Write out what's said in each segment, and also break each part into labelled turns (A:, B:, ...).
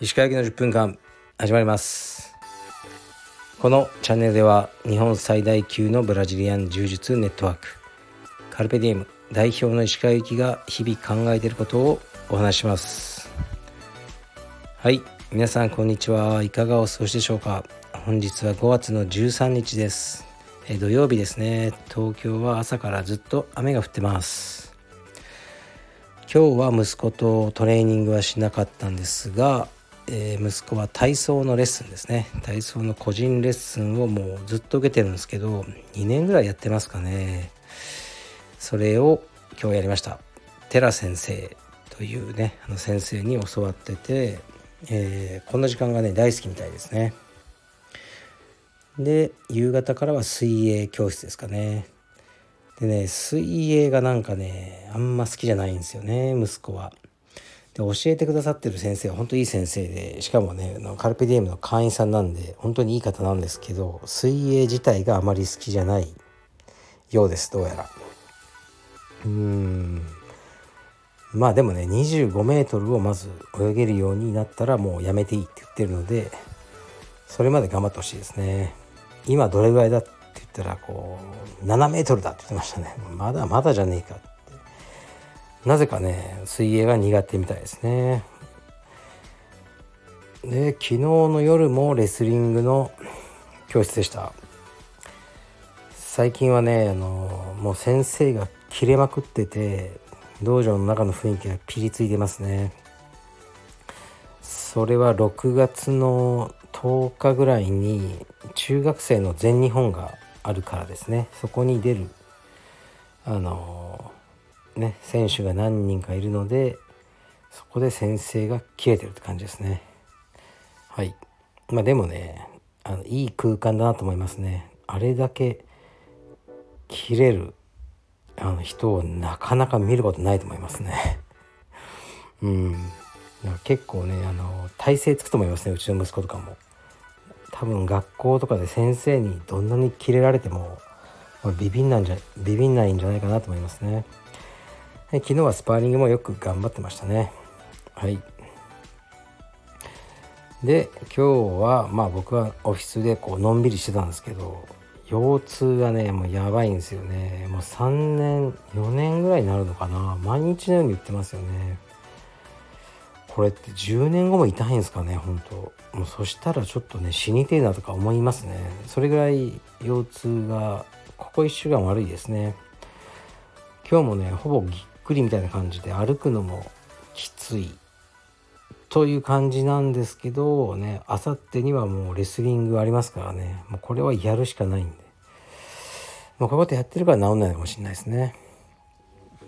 A: 石川行きの10分間始まります。このチャンネルでは日本最大級のブラジリアン柔術ネットワークカルペディエム代表の石川行きが日々考えていることをお話します。はい皆さんこんにちは。いかがお過ごしでしょうか。本日は5月の13日です。え土曜日ですね。東京は朝からずっと雨が降ってます。今日は息子とトレーニングはしなかったんですがえー、息子は体操のレッスンですね。体操の個人レッスンをもうずっと受けてるんですけど2年ぐらいやってますかね。それを今日やりました。寺先生というねあの先生に教わってて、えー、こんな時間がね大好きみたいですね。で夕方からは水泳教室ですかね。でね水泳がなんかねあんま好きじゃないんですよね息子は。で教えてくださってる先生は本当いい先生でしかもねカルペディエムの会員さんなんで本当にいい方なんですけど水泳自体があまり好きじゃないようですどうやら。うん。まあでもね25メートルをまず泳げるようになったらもうやめていいって言ってるのでそれまで頑張ってほしいですね。今どれぐらいだって言ったらこう7メートルだって言ってましたね。まだまだじゃねえかって。なぜかね水泳が苦手みたいですね。で昨日の夜もレスリングの教室でした。最近はねあのもう先生が切れまくってて道場の中の雰囲気がピリついてますね。それは6月の10日ぐらいに中学生の全日本があるからですね。そこに出るあのね選手が何人かいるのでそこで先生が切れてるって感じですね。はい。まあでもねあのいい空間だなと思いますね。あれだけ切れるあの人をなかなか見ることないと思いますね。うん。結構ねあの体勢つくと思いますねうちの息子とかも。多分学校とかで先生にどんなにキレられてもビビんなんじゃビビんないんじゃないかなと思いますね。昨日はスパーリングもよく頑張ってましたね。はい。で今日はまあ僕はオフィスでこうのんびりしてたんですけど腰痛がねもうやばいんですよね。もう3年4年ぐらいになるのかな。毎日のように言ってますよね。これって10年後も痛いんですかね本当。もうそしたらちょっとね死にてえなとか思いますね。それぐらい腰痛がここ1週間悪いですね。今日もねほぼぎっくりみたいな感じで歩くのもきつい。という感じなんですけどねあさってにはもうレスリングありますからね。もうこれはやるしかないんで。もうこういうことやってるから治んないのかもしれないですね。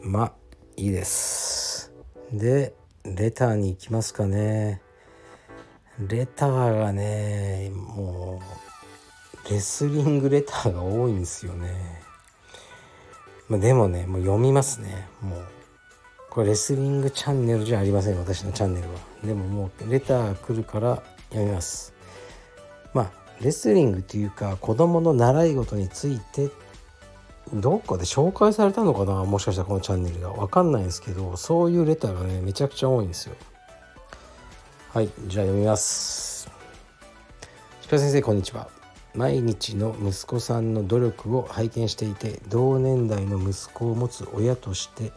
A: まあいいです。でレターに行きますかね。レターがねもうレスリングレターが多いんですよね。まあ、でもねもう読みますね。もうこれレスリングチャンネルじゃありません私のチャンネルは。でももうレター来るから読みます。まあレスリングっていうか子供の習い事についてどっかで紹介されたのかなもしかしたらこのチャンネルが。分かんないんですけどそういうレターがねめちゃくちゃ多いんですよ。はいじゃあ読みます。鹿先生こんにちは。毎日の息子さんの努力を拝見していて同年代の息子を持つ親として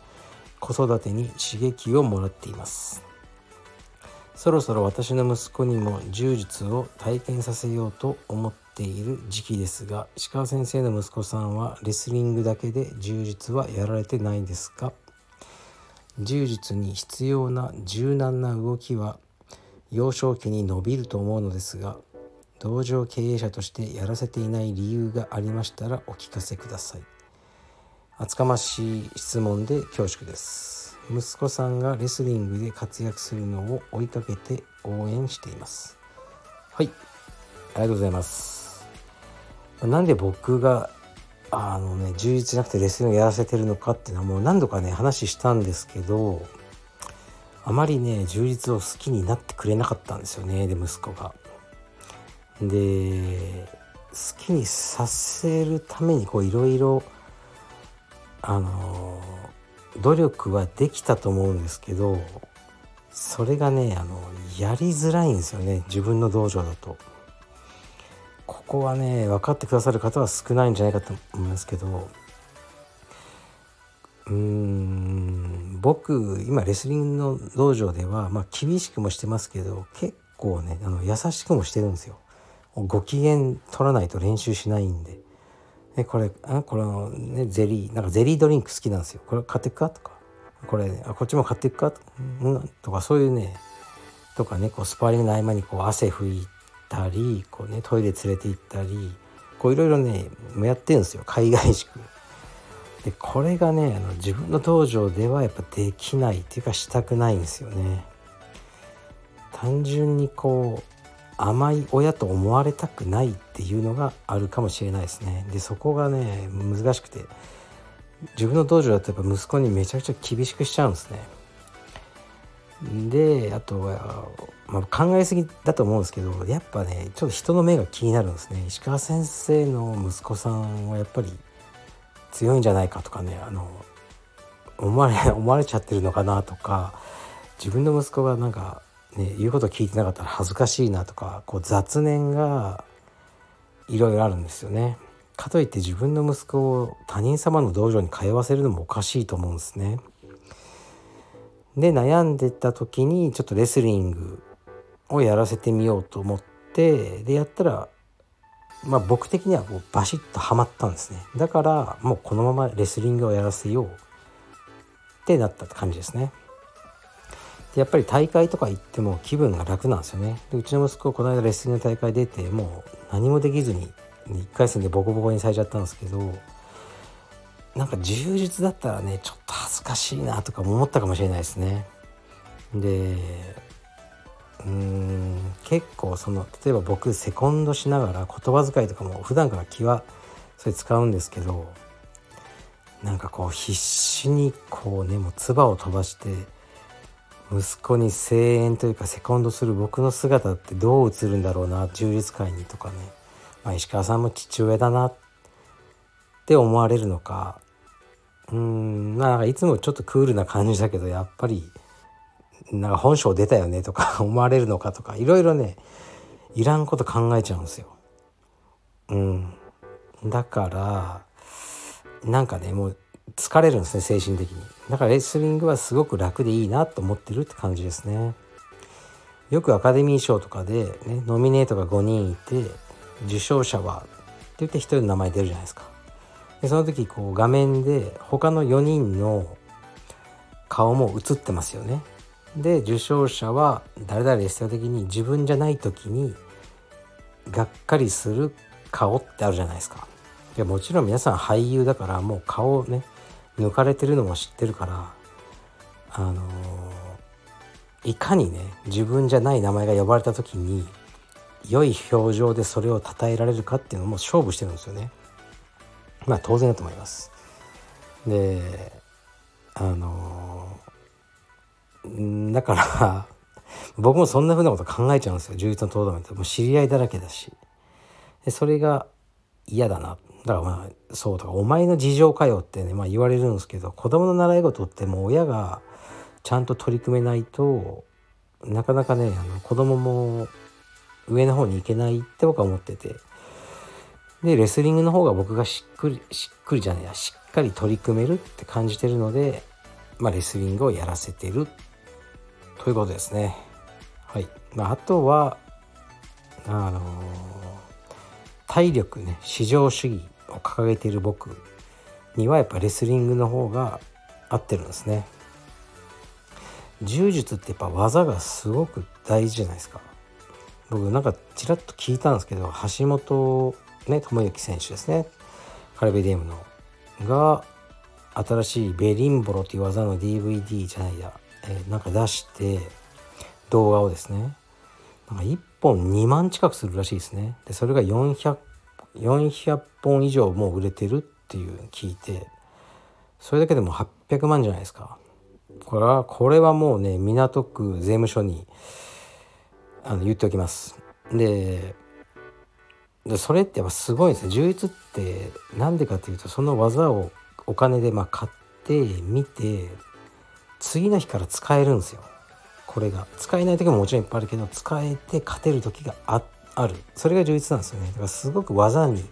A: 子育てに刺激をもらっています。そろそろ私の息子にも柔術を体験させようと思ってている時期ですが石川先生の息子さんはレスリングだけで柔術はやられてないですか？柔術に必要な柔軟な動きは幼少期に伸びると思うのですが道場経営者としてやらせていない理由がありましたらお聞かせください。厚かましい質問で恐縮です。息子さんがレスリングで活躍するのを追いかけて応援しています。はい。ありがとうございます。なんで僕があのね充実じゃなくてレッスングやらせてるのかっていうのはもう何度かね話したんですけどあまりね充実を好きになってくれなかったんですよねで息子がで好きにさせるためにこういろいろあの努力はできたと思うんですけどそれがねあのやりづらいんですよね自分の道場だと。ここはね分かってくださる方は少ないんじゃないかと思いますけどうーん僕今レスリングの道場では、まあ、厳しくもしてますけど結構ねあの優しくもしてるんですよ。ご機嫌取らないと練習しないんで。でこれあこれの、ね、ゼリーなんかゼリードリンク好きなんですよ。これ買っていくか？とかこれあこっちも買っていくか？と,、うん、とかそういうねとかねこうスパーリングの合間にこう汗拭いたりこう、ね、トイレ連れて行ったりこういろいろねやってるんですよ海外宿。でこれがねあの自分の道場ではやっぱできないっていうかしたくないんですよね。単純にこう甘い親と思われたくないっていうのがあるかもしれないですね。でそこがね難しくて自分の道場だとやっぱ息子にめちゃくちゃ厳しくしちゃうんですね。であとは、まあ、考えすぎだと思うんですけどやっぱねちょっと人の目が気になるんですね石川先生の息子さんはやっぱり強いんじゃないかとかねあの思われ 思われちゃってるのかなとか自分の息子がなんかね、言うこと聞いてなかったら恥ずかしいなとかこう雑念がいろいろあるんですよね。かといって自分の息子を他人様の道場に通わせるのもおかしいと思うんですね。で悩んでた時にちょっとレスリングをやらせてみようと思ってでやったらまあ僕的にはこうバシッとはまったんですね。だからもうこのままレスリングをやらせようってなったって感じですね。でやっぱり大会とか行っても気分が楽なんですよね。でうちの息子この間レッスングの大会出てもう何もできずに1回戦でボコボコにされちゃったんですけどなんか充実だったらねちょっと恥ずかしいなとか思ったかもしれないですね。でうん結構その例えば僕セコンドしながら言葉遣いとかも普段から気はそれ使うんですけどなんかこう必死にこうねもう唾を飛ばして息子に声援というかセコンドする僕の姿ってどう映るんだろうな充実感にとかね、まあ、石川さんも父親だなって思われるのか。うんまあいつもちょっとクールな感じだけどやっぱりなんか本性出たよねとか 思われるのかとかいろいろねいらんこと考えちゃうんですよ。うん、だからなんかねもう疲れるんですね精神的に。だからレスリングはすごく楽でいいなと思ってるって感じですね。よくアカデミー賞とかで、ね、ノミネートが5人いて受賞者はって言って1人の名前出るじゃないですか。でその時こう画面で他の4人の顔も映ってますよね。で受賞者は誰々ですよ的に自分じゃない時にがっかりする顔ってあるじゃないですかいやもちろん皆さん俳優だからもう顔をね抜かれてるのも知ってるからあのー、いかにね自分じゃない名前が呼ばれた時に良い表情でそれを称えられるかっていうのも勝負してるんですよね。まあ当然だと思います。であのー、だから 僕もそんなふうなこと考えちゃうんですよ。充実のトーナメント。もう知り合いだらけだし。でそれが嫌だな。だからまあそうとか「お前の事情かよ」ってね、まあ、言われるんですけど子供の習い事ってもう親がちゃんと取り組めないとなかなかねあの子供も上の方に行けないって僕は思ってて。でレスリングの方が僕がしっくりしっくりじゃないやしっかり取り組めるって感じてるので、まあ、レスリングをやらせてるということですね。はい、まあ、あとはあのー、体力ね至上主義を掲げている僕にはやっぱレスリングの方が合ってるんですね。柔術ってやっぱ技がすごく大事じゃないですか。僕なんかちらっと聞いたんですけど橋本ね智之選手ですね。カルベディウムの。が新しいベリンボロっていう技の DVD じゃないや、えー、なんか出して動画をですねなんか1本2万近くするらしいですね。でそれが400 400本以上もう売れてるっていう聞いてそれだけでも800万じゃないですか。これはこれはもうね港区税務署にあの言っておきます。でそれってやっぱすごいですね。充実って何でかっていうとその技をお金でま買って見て次の日から使えるんですよ。これが。使えない時ももちろんいっぱいあるけど使えて勝てる時がある。それが充実なんですよね。だからすごく技に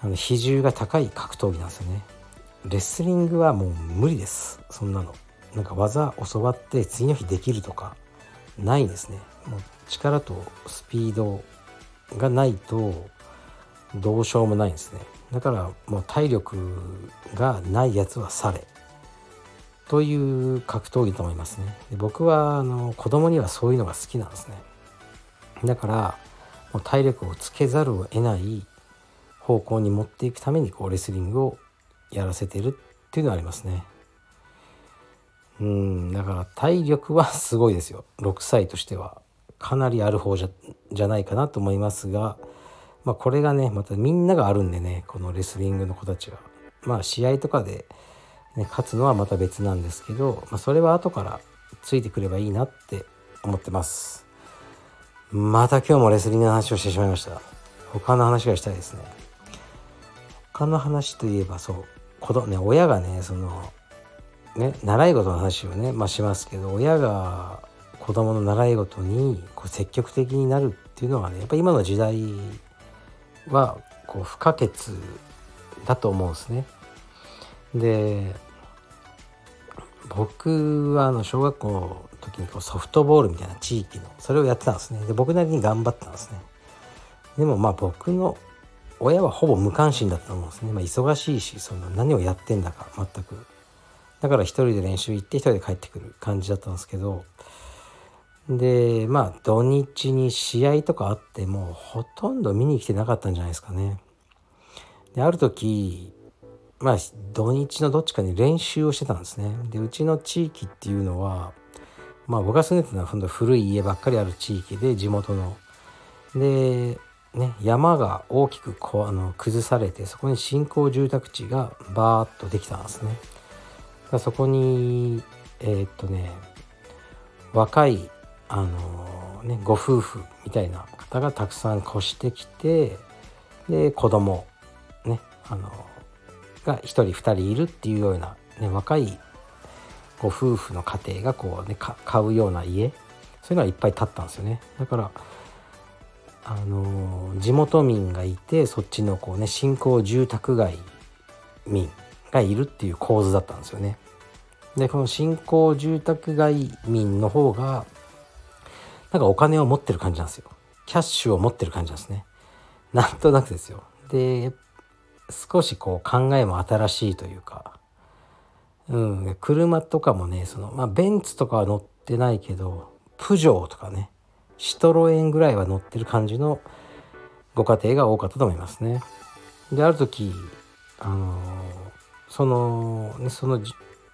A: あの比重が高い格闘技なんですよね。レスリングはもう無理です。そんなの。なんか技教わって次の日できるとかないんですね。もう力とスピードがないとどうしようもないんですね。だからもう体力がないやつはされ。という格闘技と思いますね。で僕はあの子供にはそういうのが好きなんですね。だからもう体力をつけざるを得ない方向に持っていくためにこうレスリングをやらせてるっていうのはありますね。うんだから体力はすごいですよ。6歳としては。かなりある方じゃじゃないかなと思いますがまあこれがねまたみんながあるんでねこのレスリングの子たちは。まあ試合とかで、ね、勝つのはまた別なんですけど、まあ、それは後からついてくればいいなって思ってます。また今日もレスリングの話をしてしまいました。他の話がしたいですね。他の話といえばそう。子供ね親がねそのね習い事の話をね、まあ、しますけど親が子供の習い事にこう積極的になるっていうのはねやっぱ今の時代はこう不可欠だと思うんですね。で僕はあの小学校の時にこうソフトボールみたいな地域のそれをやってたんですね。で僕なりに頑張ったんですね。でもまあ僕の親はほぼ無関心だったと思うんですね、まあ、忙しいしその何をやってんだか全く。だから一人で練習行って一人で帰ってくる感じだったんですけど。でまあ土日に試合とかあってもほとんど見に来てなかったんじゃないですかね。である時まあ土日のどっちかに練習をしてたんですね。でうちの地域っていうのはまあ僕が住んでたのはほんと古い家ばっかりある地域で地元の。でね山が大きくこあの崩されてそこに新興住宅地がバーッとできたんですね。そこにえー、っとね若いあのねご夫婦みたいな方がたくさん越してきてで子供ねあのが1人2人いるっていうような、ね、若いご夫婦の家庭がこうね買うような家そういうのがいっぱい建ったんですよねだからあの地元民がいてそっちのこうね新興住宅街民がいるっていう構図だったんですよねでこの新興住宅街民の方がなんかお金を持ってる感じなんですよ。キャッシュを持ってる感じなんですね。なんとなくですよ。で、少しこう考えも新しいというか、うん、車とかもね、その、まあ、ベンツとかは乗ってないけど、プジョーとかね、シトロエンぐらいは乗ってる感じのご家庭が多かったと思いますね。で、ある時、あの、その、その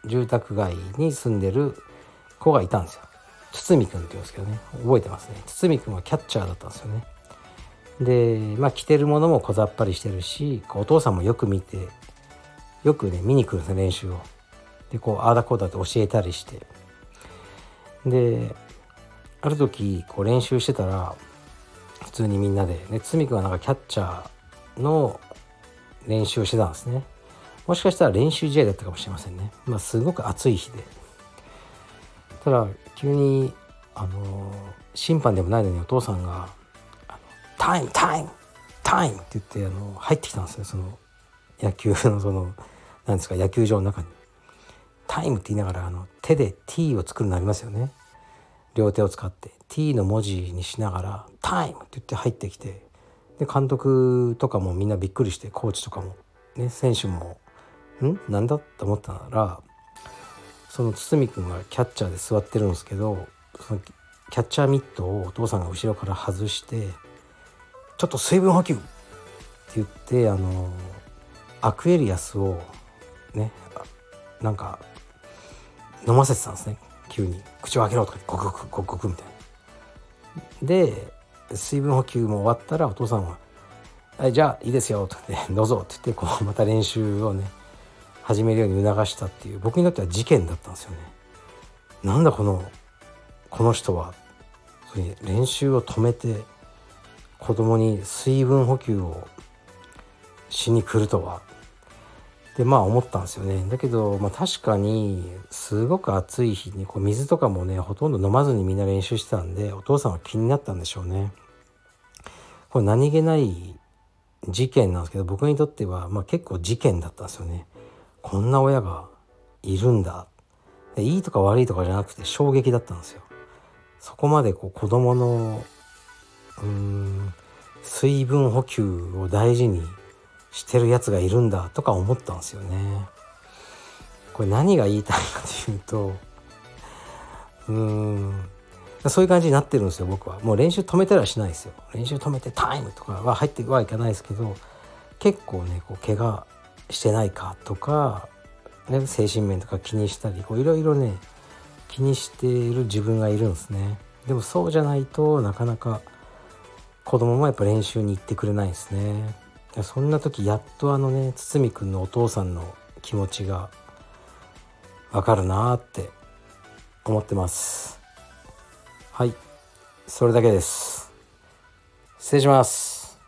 A: 住宅街に住んでる子がいたんですよ。堤君って言うんですけどね。覚えてますね。堤君はキャッチャーだったんですよね。でまあ着てるものも小ざっぱりしてるしお父さんもよく見てよくね見に来るんですね練習を。でこうああだこうだって教えたりして。である時こう練習してたら普通にみんなでね堤君はなんかキャッチャーの練習をしてたんですね。もしかしたら練習試合だったかもしれませんね。まあすごく暑い日で。ただ急にあの審判でもないのにお父さんが「タイムタイムタイム!」って言ってあの入ってきたんですよその野球のそのなんですか野球場の中に。タイムって言いながらあの手で T を作るのありますよね。両手を使って T の文字にしながら「タイム!」って言って入ってきてで監督とかもみんなびっくりしてコーチとかも、ね、選手も「ん？なんだ?」と思ったらその堤君がキャッチャーで座ってるんですけどそのキャッチャーミットをお父さんが後ろから外して「ちょっと水分補給!」って言ってあのアクエリアスをねなんか飲ませてたんですね急に「口を開けろ」とかゴクゴクゴクゴクみたいな。で水分補給も終わったらお父さんは「はいじゃあいいですよ」とかって「どうぞ」って言ってこうまた練習をね始めるように促したっていう僕にとっては事件だったんですよね。なんだこのこの人は練習を止めて子供に水分補給をしに来るとはでまあ思ったんですよねだけど、まあ、確かにすごく暑い日にこう水とかもねほとんど飲まずにみんな練習してたんでお父さんは気になったんでしょうね。これ何気ない事件なんですけど僕にとっては、まあ、結構事件だったんですよね。こんな親がいるんだいいとか悪いとかじゃなくて衝撃だったんですよ。そこまでこう子供のうん水分補給を大事にしてるやつがいるんだとか思ったんですよね。これ何が言いたいかというとうんそういう感じになってるんですよ僕は。もう練習止めたりはしないですよ。練習止めてタイムとかは入ってはいかないですけど結構ねこう怪我してないかとか、ね、精神面とか気にしたりいろいろね気にしている自分がいるんですね。でもそうじゃないとなかなか子供もやっぱ練習に行ってくれないですね。そんな時やっとあのね堤くんのお父さんの気持ちがわかるなーって思ってます。はい。それだけです。失礼します。